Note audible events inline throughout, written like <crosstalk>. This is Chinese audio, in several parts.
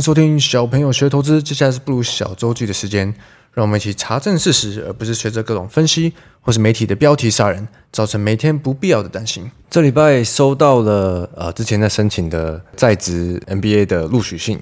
收听小朋友学投资。接下来是不如小周记的时间，让我们一起查证事实，而不是学着各种分析或是媒体的标题杀人，造成每天不必要的担心。这礼拜收到了呃之前在申请的在职 MBA 的录取信。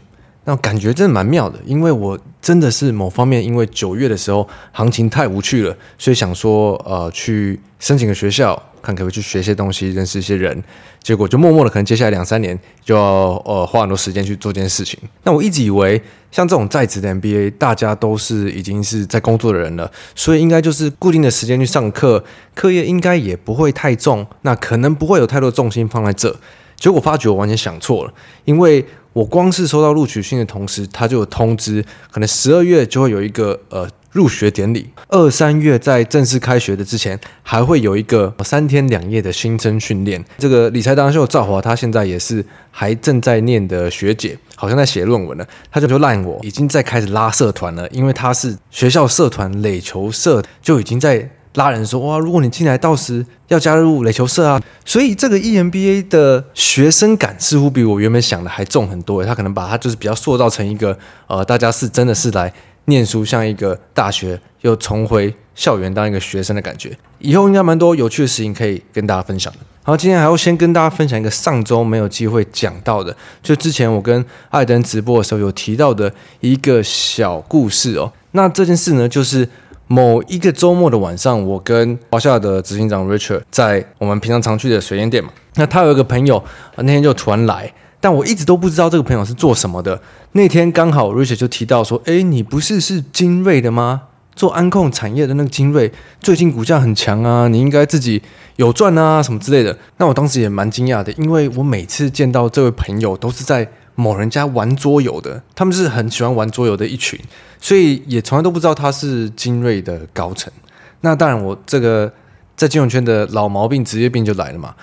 那感觉真的蛮妙的，因为我真的是某方面，因为九月的时候行情太无趣了，所以想说呃去申请个学校，看可不可以去学些东西，认识一些人。结果就默默的，可能接下来两三年就要呃花很多时间去做这件事情。那我一直以为像这种在职的 MBA，大家都是已经是在工作的人了，所以应该就是固定的时间去上课，课业应该也不会太重，那可能不会有太多重心放在这。结果发觉我完全想错了，因为我光是收到录取信的同时，他就有通知，可能十二月就会有一个呃入学典礼，二三月在正式开学的之前，还会有一个三天两夜的新生训练。这个理财达人秀赵华，他现在也是还正在念的学姐，好像在写论文了，他就就赖我，已经在开始拉社团了，因为他是学校社团垒球社，就已经在。拉人说哇，如果你进来到时要加入垒球社啊，所以这个 EMBA 的学生感似乎比我原本想的还重很多。他可能把他就是比较塑造成一个呃，大家是真的是来念书，像一个大学又重回校园当一个学生的感觉。以后应该蛮多有趣的事情可以跟大家分享的。好，今天还要先跟大家分享一个上周没有机会讲到的，就之前我跟艾登直播的时候有提到的一个小故事哦。那这件事呢，就是。某一个周末的晚上，我跟华夏的执行长 Richard 在我们平常常去的水烟店嘛。那他有一个朋友，那天就突然来，但我一直都不知道这个朋友是做什么的。那天刚好 Richard 就提到说：“哎，你不是是精锐的吗？做安控产业的那个精锐，最近股价很强啊，你应该自己有赚啊，什么之类的。”那我当时也蛮惊讶的，因为我每次见到这位朋友都是在。某人家玩桌游的，他们是很喜欢玩桌游的一群，所以也从来都不知道他是精锐的高层。那当然，我这个在金融圈的老毛病、职业病就来了嘛。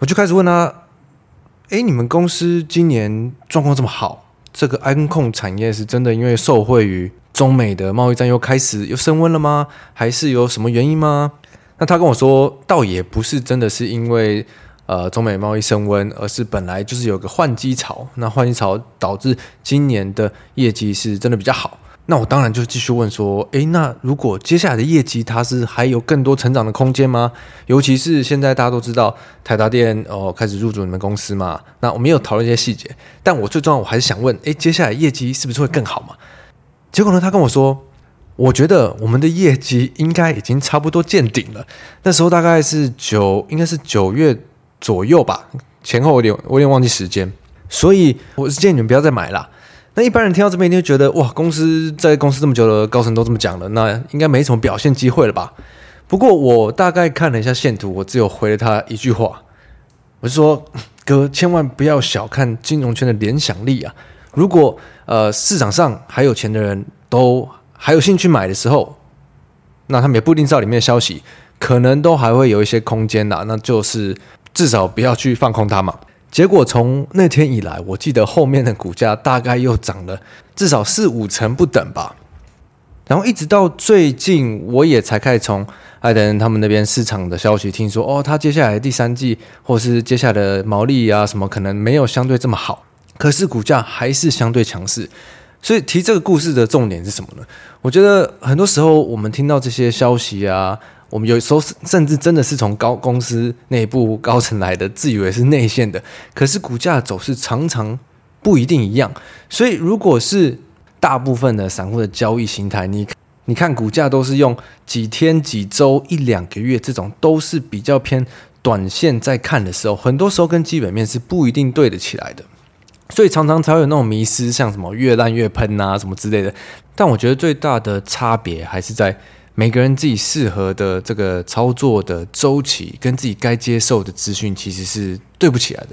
我就开始问他：“哎，你们公司今年状况这么好，这个安控产业是真的因为受惠于中美的贸易战又开始又升温了吗？还是有什么原因吗？”那他跟我说，倒也不是真的是因为。呃，中美贸易升温，而是本来就是有个换机潮，那换机潮导致今年的业绩是真的比较好。那我当然就继续问说，诶，那如果接下来的业绩它是还有更多成长的空间吗？尤其是现在大家都知道台达电哦开始入驻你们公司嘛，那我们也有讨论一些细节，但我最重要我还是想问，诶，接下来业绩是不是会更好嘛？结果呢，他跟我说，我觉得我们的业绩应该已经差不多见顶了。那时候大概是九，应该是九月。左右吧，前后我有点我有点忘记时间，所以我是建议你们不要再买了。那一般人听到这边，一定会觉得哇，公司在公司这么久了，高层都这么讲了，那应该没什么表现机会了吧？不过我大概看了一下线图，我只有回了他一句话，我就说哥，千万不要小看金融圈的联想力啊！如果呃市场上还有钱的人都还有兴趣买的时候，那他们也不一定知道里面的消息，可能都还会有一些空间的，那就是。至少不要去放空它嘛。结果从那天以来，我记得后面的股价大概又涨了至少四五成不等吧。然后一直到最近，我也才开始从艾登他们那边市场的消息听说，哦，他接下来第三季或是接下来的毛利啊什么可能没有相对这么好，可是股价还是相对强势。所以提这个故事的重点是什么呢？我觉得很多时候我们听到这些消息啊。我们有时候甚至真的是从高公司内部高层来的，自以为是内线的，可是股价走势常常不一定一样。所以，如果是大部分的散户的交易心态，你你看股价都是用几天、几周、一两个月这种，都是比较偏短线在看的时候，很多时候跟基本面是不一定对得起来的。所以常常才会有那种迷失，像什么越烂越喷啊什么之类的。但我觉得最大的差别还是在。每个人自己适合的这个操作的周期，跟自己该接受的资讯，其实是对不起来的。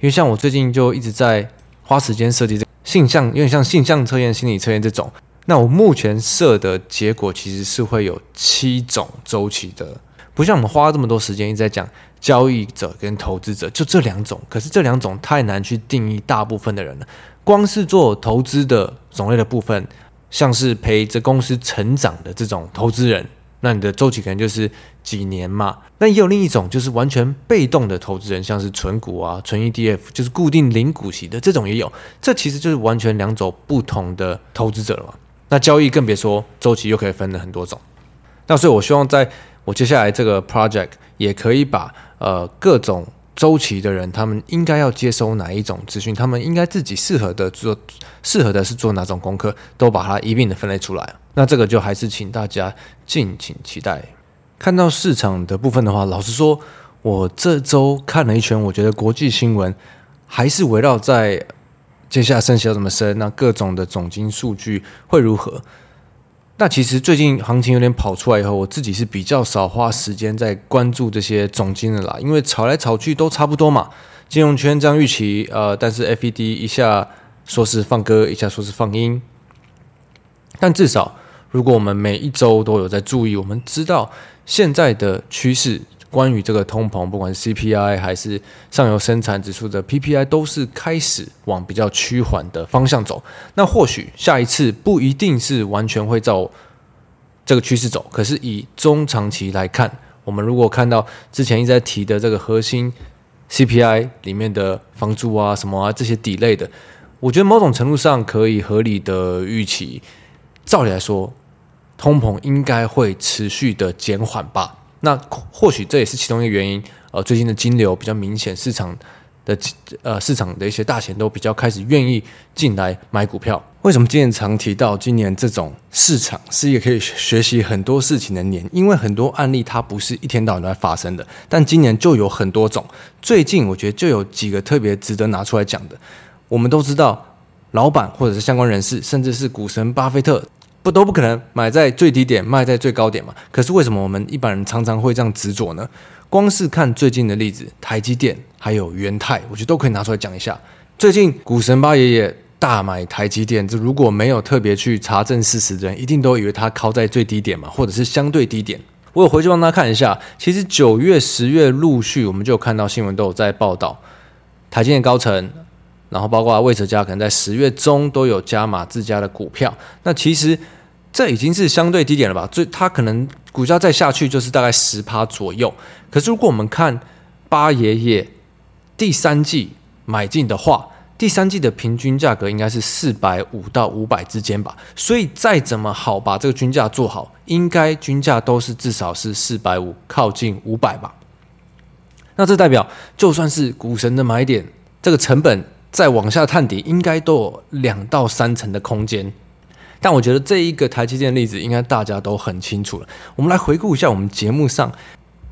因为像我最近就一直在花时间设计这性向，有点像性向测验、心理测验这种。那我目前设的结果其实是会有七种周期的，不像我们花这么多时间一直在讲交易者跟投资者，就这两种。可是这两种太难去定义大部分的人了。光是做投资的种类的部分。像是陪着公司成长的这种投资人，那你的周期可能就是几年嘛。那也有另一种就是完全被动的投资人，像是存股啊、存 ETF，就是固定零股息的这种也有。这其实就是完全两种不同的投资者了嘛。那交易更别说周期又可以分了很多种。那所以我希望在我接下来这个 project 也可以把呃各种。周期的人，他们应该要接收哪一种资讯？他们应该自己适合的做，适合的是做哪种功课，都把它一并的分类出来。那这个就还是请大家敬请期待。看到市场的部分的话，老实说，我这周看了一圈，我觉得国际新闻还是围绕在接下来升息要怎么升，那各种的总经数据会如何？那其实最近行情有点跑出来以后，我自己是比较少花时间在关注这些总金的啦，因为炒来炒去都差不多嘛。金融圈这样预期，呃，但是 FED 一下说是放歌，一下说是放音。但至少，如果我们每一周都有在注意，我们知道现在的趋势。关于这个通膨，不管是 CPI 还是上游生产指数的 PPI，都是开始往比较趋缓的方向走。那或许下一次不一定是完全会照这个趋势走，可是以中长期来看，我们如果看到之前一直在提的这个核心 CPI 里面的房租啊什么啊这些底类的，我觉得某种程度上可以合理的预期，照理来说，通膨应该会持续的减缓吧。那或许这也是其中一个原因，呃，最近的金流比较明显，市场的呃市场的一些大钱都比较开始愿意进来买股票。为什么今年常提到今年这种市场是一个可以学习很多事情的年？因为很多案例它不是一天到晚都在发生的，但今年就有很多种。最近我觉得就有几个特别值得拿出来讲的。我们都知道，老板或者是相关人士，甚至是股神巴菲特。不都不可能买在最低点，卖在最高点嘛？可是为什么我们一般人常常会这样执着呢？光是看最近的例子，台积电还有元泰，我觉得都可以拿出来讲一下。最近股神巴爷爷大买台积电，这如果没有特别去查证事实的人，一定都以为他靠在最低点嘛，或者是相对低点。我有回去帮他看一下，其实九月、十月陆续我们就有看到新闻都有在报道台积电高层。然后包括魏哲家可能在十月中都有加码自家的股票，那其实这已经是相对低点了吧？最它可能股价再下去就是大概十趴左右。可是如果我们看八爷爷第三季买进的话，第三季的平均价格应该是四百五到五百之间吧。所以再怎么好把这个均价做好，应该均价都是至少是四百五靠近五百吧。那这代表就算是股神的买点，这个成本。再往下探底，应该都有两到三成的空间。但我觉得这一个台积电的例子，应该大家都很清楚了。我们来回顾一下我们节目上，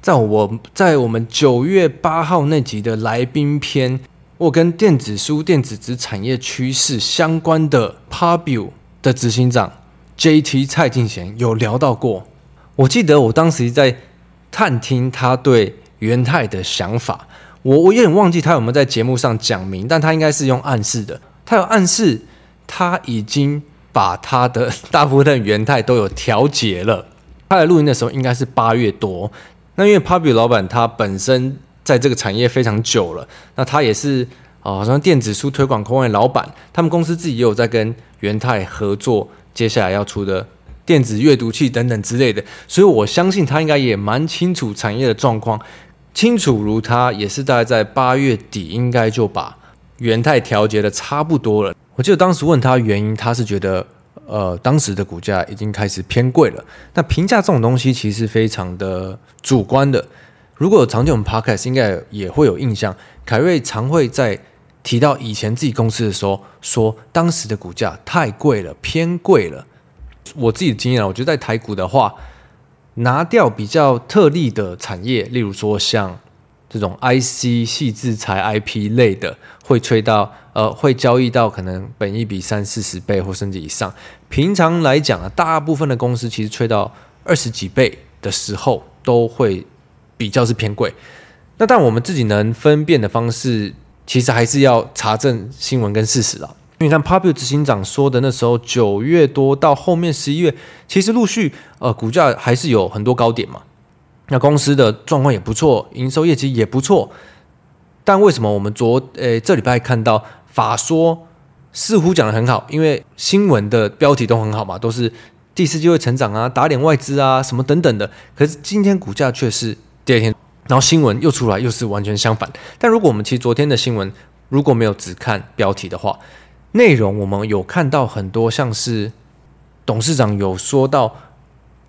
在我在我们九月八号那集的来宾篇，我跟电子书、电子纸产业趋势相关的 Pubu 的执行长 JT 蔡进贤有聊到过。我记得我当时在探听他对元太的想法。我我有点忘记他有没有在节目上讲明，但他应该是用暗示的。他有暗示他已经把他的 <laughs> 大部分元太都有调节了。他来录音的时候应该是八月多。那因为 Pubu 老板他本身在这个产业非常久了，那他也是啊，好像电子书推广公会老板，他们公司自己也有在跟元太合作，接下来要出的电子阅读器等等之类的，所以我相信他应该也蛮清楚产业的状况。清楚如他，也是大概在八月底，应该就把元太调节的差不多了。我记得当时问他原因，他是觉得，呃，当时的股价已经开始偏贵了。那评价这种东西其实非常的主观的。如果有常听我们 Podcast，应该也会有印象，凯瑞常会在提到以前自己公司的时候，说当时的股价太贵了，偏贵了。我自己的经验，我觉得在台股的话。拿掉比较特例的产业，例如说像这种 IC 矽智财 IP 类的，会吹到呃，会交易到可能本一比三四十倍或甚至以上。平常来讲啊，大部分的公司其实吹到二十几倍的时候，都会比较是偏贵。那但我们自己能分辨的方式，其实还是要查证新闻跟事实了。因为像 Pubu 执行长说的，那时候九月多到后面十一月，其实陆续呃股价还是有很多高点嘛。那公司的状况也不错，营收业绩也不错。但为什么我们昨呃这礼拜看到法说似乎讲得很好？因为新闻的标题都很好嘛，都是第四季会成长啊，打脸外资啊，什么等等的。可是今天股价却是第二天，然后新闻又出来，又是完全相反。但如果我们其实昨天的新闻如果没有只看标题的话，内容我们有看到很多，像是董事长有说到，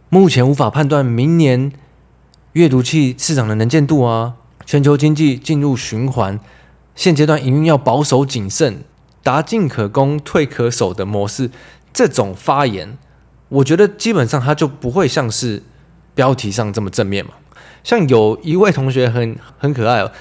目前无法判断明年阅读器市场的能见度啊，全球经济进入循环，现阶段营运要保守谨慎，达进可攻退可守的模式。这种发言，我觉得基本上他就不会像是标题上这么正面嘛。像有一位同学很很可爱哦，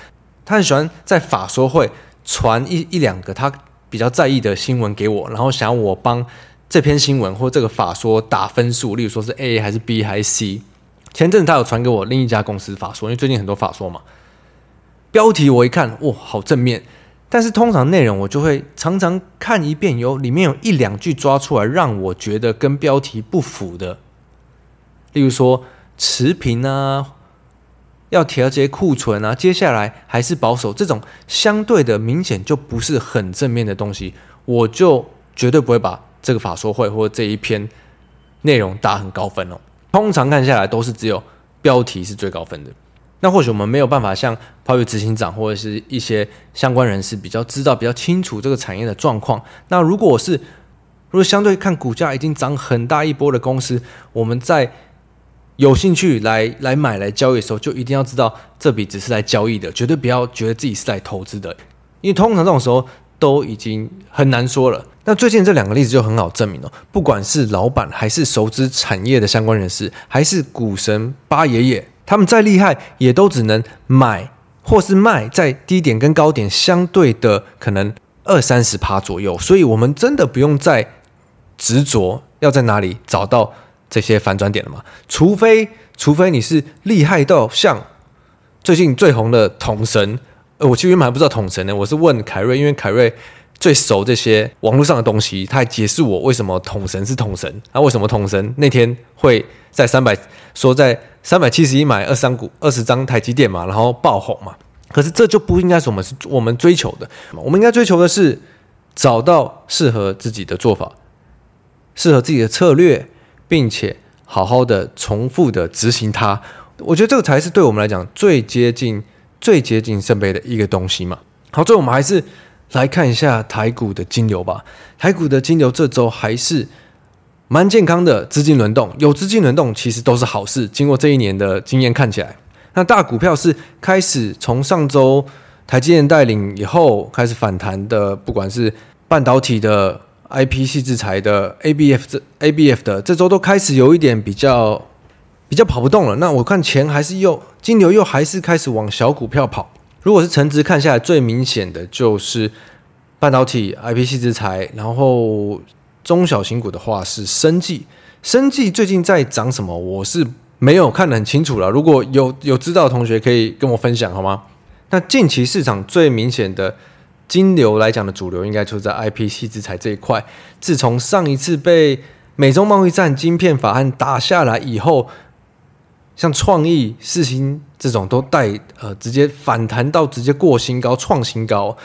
他很喜欢在法说会传一一两个他。比较在意的新闻给我，然后想要我帮这篇新闻或这个法说打分数，例如说是 A 还是 B 还是 C。前阵子他有传给我另一家公司法说，因为最近很多法说嘛。标题我一看，哇，好正面，但是通常内容我就会常常看一遍，有里面有一两句抓出来让我觉得跟标题不符的，例如说持平啊。要调节库存啊，接下来还是保守，这种相对的明显就不是很正面的东西，我就绝对不会把这个法说会或这一篇内容打很高分哦。通常看下来都是只有标题是最高分的。那或许我们没有办法像鲍尔执行长或者是一些相关人士比较知道、比较清楚这个产业的状况。那如果我是如果相对看股价已经涨很大一波的公司，我们在。有兴趣来来买来交易的时候，就一定要知道这笔只是来交易的，绝对不要觉得自己是来投资的，因为通常这种时候都已经很难说了。那最近这两个例子就很好证明了，不管是老板还是熟知产业的相关人士，还是股神八爷爷，他们再厉害，也都只能买或是卖在低点跟高点相对的可能二三十趴左右，所以我们真的不用再执着要在哪里找到。这些反转点了嘛？除非除非你是厉害到像最近最红的统神，呃，我其实原本还不知道统神呢。我是问凯瑞，因为凯瑞最熟这些网络上的东西，他还解释我为什么统神是统神，啊，为什么统神那天会在三百说在三百七十一买二三股二十张台积电嘛，然后爆红嘛。可是这就不应该是我们是我们追求的，我们应该追求的是找到适合自己的做法，适合自己的策略。并且好好的重复的执行它，我觉得这个才是对我们来讲最接近、最接近圣杯的一个东西嘛。好，最后我们还是来看一下台股的金流吧。台股的金流这周还是蛮健康的，资金轮动有资金轮动其实都是好事。经过这一年的经验看起来，那大股票是开始从上周台积电带领以后开始反弹的，不管是半导体的。I P C 制裁的 A B F 这 A B F 的这周都开始有一点比较比较跑不动了。那我看钱还是又金牛又还是开始往小股票跑。如果是成值看下来最明显的就是半导体 I P C 制裁，然后中小型股的话是生技。生技最近在涨什么？我是没有看得很清楚了。如果有有知道的同学可以跟我分享好吗？那近期市场最明显的。金流来讲的主流应该就在 IPC 制裁这一块。自从上一次被美中贸易战晶片法案打下来以后，像创意、四星这种都带呃直接反弹到直接过新高、创新高。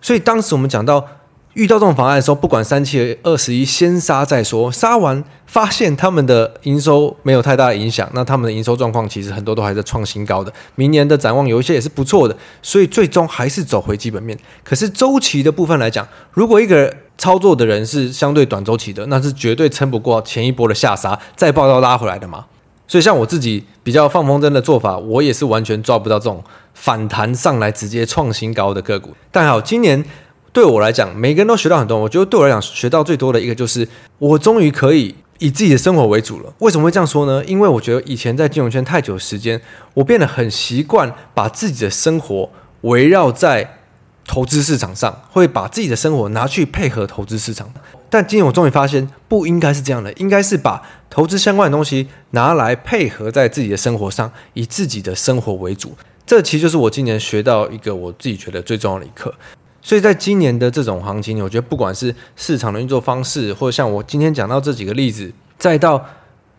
所以当时我们讲到。遇到这种法案的时候，不管三七二十一，先杀再说。杀完发现他们的营收没有太大的影响，那他们的营收状况其实很多都还在创新高的。明年的展望有一些也是不错的，所以最终还是走回基本面。可是周期的部分来讲，如果一个操作的人是相对短周期的，那是绝对撑不过前一波的下杀，再爆到拉回来的嘛。所以像我自己比较放风筝的做法，我也是完全抓不到这种反弹上来直接创新高的个股。但好，今年。对我来讲，每个人都学到很多。我觉得对我来讲，学到最多的一个就是，我终于可以以自己的生活为主了。为什么会这样说呢？因为我觉得以前在金融圈太久的时间，我变得很习惯把自己的生活围绕在投资市场上，会把自己的生活拿去配合投资市场。但今天我终于发现，不应该是这样的，应该是把投资相关的东西拿来配合在自己的生活上，以自己的生活为主。这其实就是我今年学到一个我自己觉得最重要的一课。所以在今年的这种行情，我觉得不管是市场的运作方式，或者像我今天讲到这几个例子，再到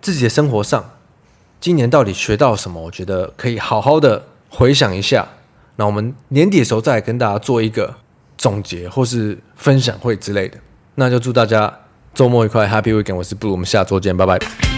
自己的生活上，今年到底学到什么？我觉得可以好好的回想一下。那我们年底的时候再跟大家做一个总结，或是分享会之类的。那就祝大家周末愉快，Happy Weekend！我是布鲁，我们下周见，拜拜。